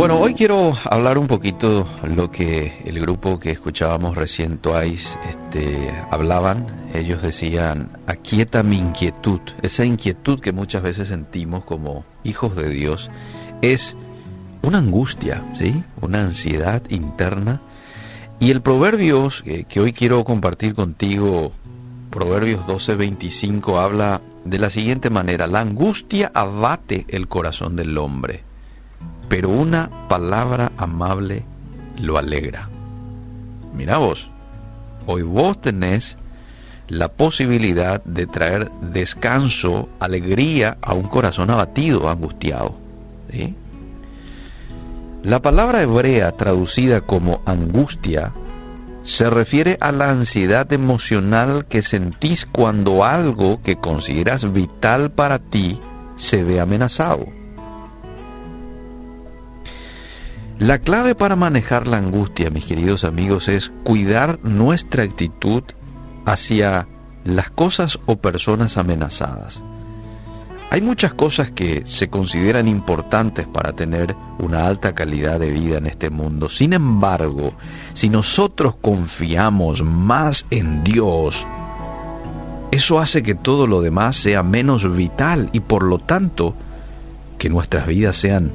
Bueno, hoy quiero hablar un poquito lo que el grupo que escuchábamos recién, Twice, este, hablaban. Ellos decían, aquieta mi inquietud. Esa inquietud que muchas veces sentimos como hijos de Dios es una angustia, ¿sí? Una ansiedad interna. Y el Proverbios que, que hoy quiero compartir contigo, Proverbios 12:25, habla de la siguiente manera, la angustia abate el corazón del hombre pero una palabra amable lo alegra. Mira vos, hoy vos tenés la posibilidad de traer descanso, alegría a un corazón abatido, angustiado. La palabra hebrea traducida como angustia se refiere a la ansiedad emocional que sentís cuando algo que consideras vital para ti se ve amenazado. La clave para manejar la angustia, mis queridos amigos, es cuidar nuestra actitud hacia las cosas o personas amenazadas. Hay muchas cosas que se consideran importantes para tener una alta calidad de vida en este mundo. Sin embargo, si nosotros confiamos más en Dios, eso hace que todo lo demás sea menos vital y por lo tanto que nuestras vidas sean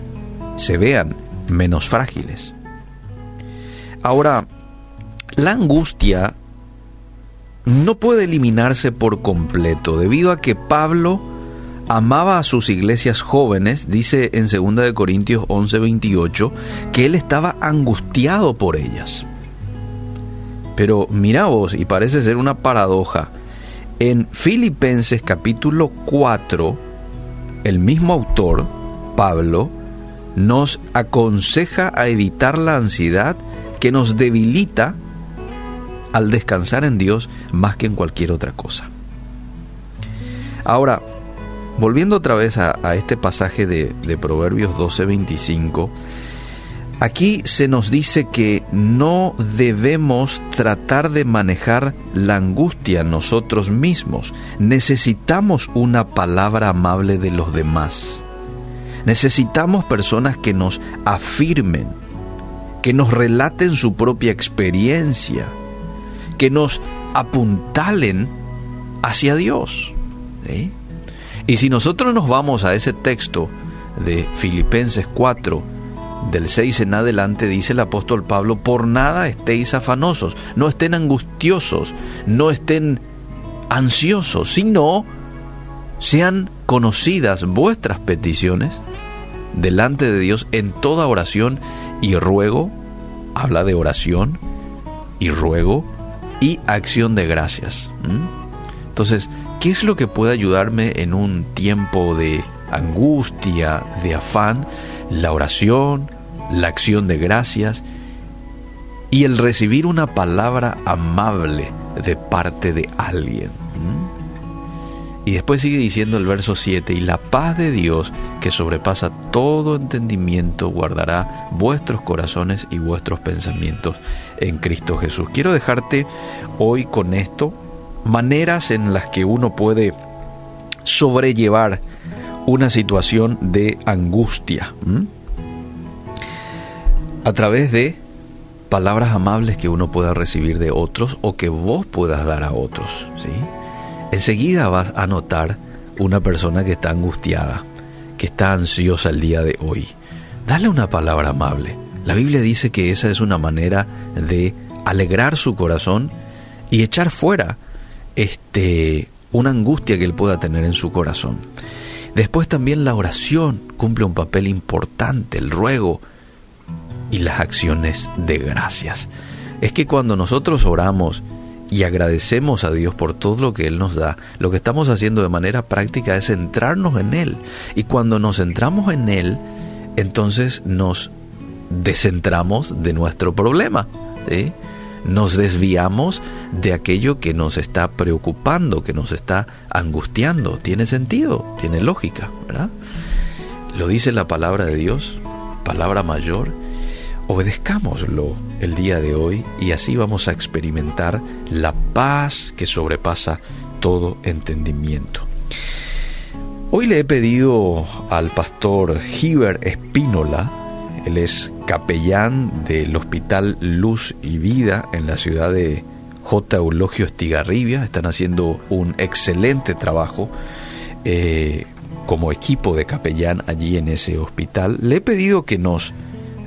se vean menos frágiles. Ahora, la angustia no puede eliminarse por completo debido a que Pablo amaba a sus iglesias jóvenes, dice en 2 Corintios 11:28, que él estaba angustiado por ellas. Pero mira vos, y parece ser una paradoja, en Filipenses capítulo 4, el mismo autor, Pablo, nos aconseja a evitar la ansiedad que nos debilita al descansar en Dios más que en cualquier otra cosa. Ahora, volviendo otra vez a, este pasaje de, de Proverbios 12:25, aquí se nos dice que no debemos tratar de manejar la angustia nosotros mismos, necesitamos una palabra amable de los demás. Necesitamos personas que nos afirmen, que nos relaten su propia experiencia, que nos apuntalen hacia Dios. Y si nosotros nos vamos a ese texto de Filipenses 4, del 6 en adelante, dice el apóstol Pablo, por nada estéis afanosos, no estén angustiosos, no estén ansiosos, sino sean conocidas vuestras peticiones delante de Dios en toda oración y ruego, habla de oración y ruego y acción de gracias. Entonces, ¿qué es lo que puede ayudarme en un tiempo de angustia, de afán? La oración, la acción de gracias y el recibir una palabra amable de parte de alguien. Y después sigue diciendo el verso 7, y la paz de Dios, que sobrepasa todo entendimiento, guardará vuestros corazones y vuestros pensamientos en Cristo Jesús. Quiero dejarte hoy con esto, maneras en las que uno puede sobrellevar una situación de angustia. A través de palabras amables que uno pueda recibir de otros o que vos puedas dar a otros. ¿sí? Enseguida vas a notar una persona que está angustiada, que está ansiosa el día de hoy. Dale una palabra amable. La Biblia dice que esa es una manera de alegrar su corazón y echar fuera este una angustia que él pueda tener en su corazón. Después también la oración cumple un papel importante, el ruego y las acciones de gracias. Es que cuando nosotros oramos y agradecemos a Dios por todo lo que Él nos da, lo que estamos haciendo de manera práctica es centrarnos en Él. Y cuando nos centramos en Él, entonces nos descentramos de nuestro problema. Nos desviamos de aquello que nos está preocupando, que nos está angustiando. Tiene sentido, tiene lógica. Lo dice la palabra de Dios, palabra mayor obedezcámoslo el día de hoy y así vamos a experimentar la paz que sobrepasa todo entendimiento. Hoy le he pedido al pastor Giver Espínola, Él es capellán del Hospital Luz y Vida en la ciudad de J. Eulogio Estigarribia. Están haciendo un excelente trabajo eh, como equipo de capellán allí en ese hospital. Le he pedido que nos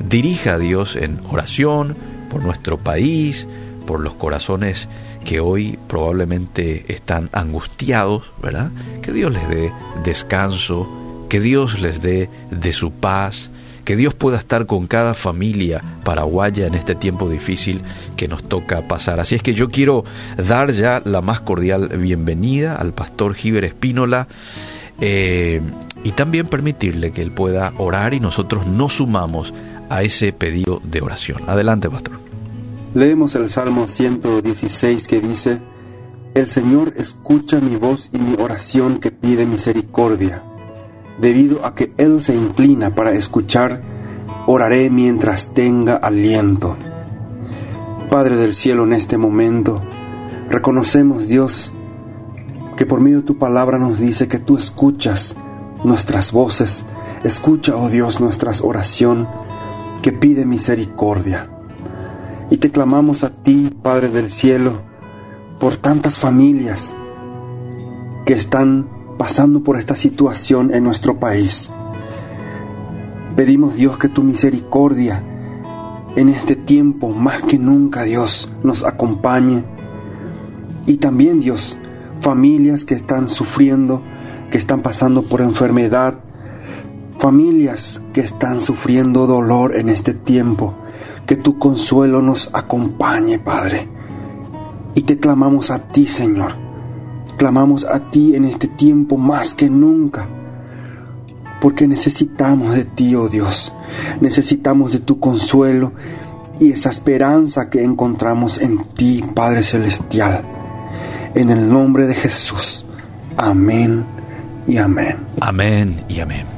dirija a Dios en oración por nuestro país, por los corazones que hoy probablemente están angustiados, ¿verdad? Que Dios les dé descanso, que Dios les dé de su paz, que Dios pueda estar con cada familia paraguaya en este tiempo difícil que nos toca pasar. Así es que yo quiero dar ya la más cordial bienvenida al pastor Giver Espínola eh, y también permitirle que él pueda orar y nosotros nos sumamos a ese pedido de oración. Adelante, pastor. Leemos el Salmo 116 que dice, El Señor escucha mi voz y mi oración que pide misericordia debido a que Él se inclina para escuchar, oraré mientras tenga aliento. Padre del cielo, en este momento, reconocemos, Dios, que por medio de tu palabra nos dice que tú escuchas nuestras voces, escucha, oh Dios, nuestra oración que pide misericordia. Y te clamamos a ti, Padre del cielo, por tantas familias que están pasando por esta situación en nuestro país. Pedimos Dios que tu misericordia en este tiempo más que nunca Dios nos acompañe. Y también Dios, familias que están sufriendo, que están pasando por enfermedad, familias que están sufriendo dolor en este tiempo, que tu consuelo nos acompañe, Padre. Y te clamamos a ti, Señor Clamamos a ti en este tiempo más que nunca, porque necesitamos de ti, oh Dios. Necesitamos de tu consuelo y esa esperanza que encontramos en ti, Padre Celestial. En el nombre de Jesús. Amén y amén. Amén y amén.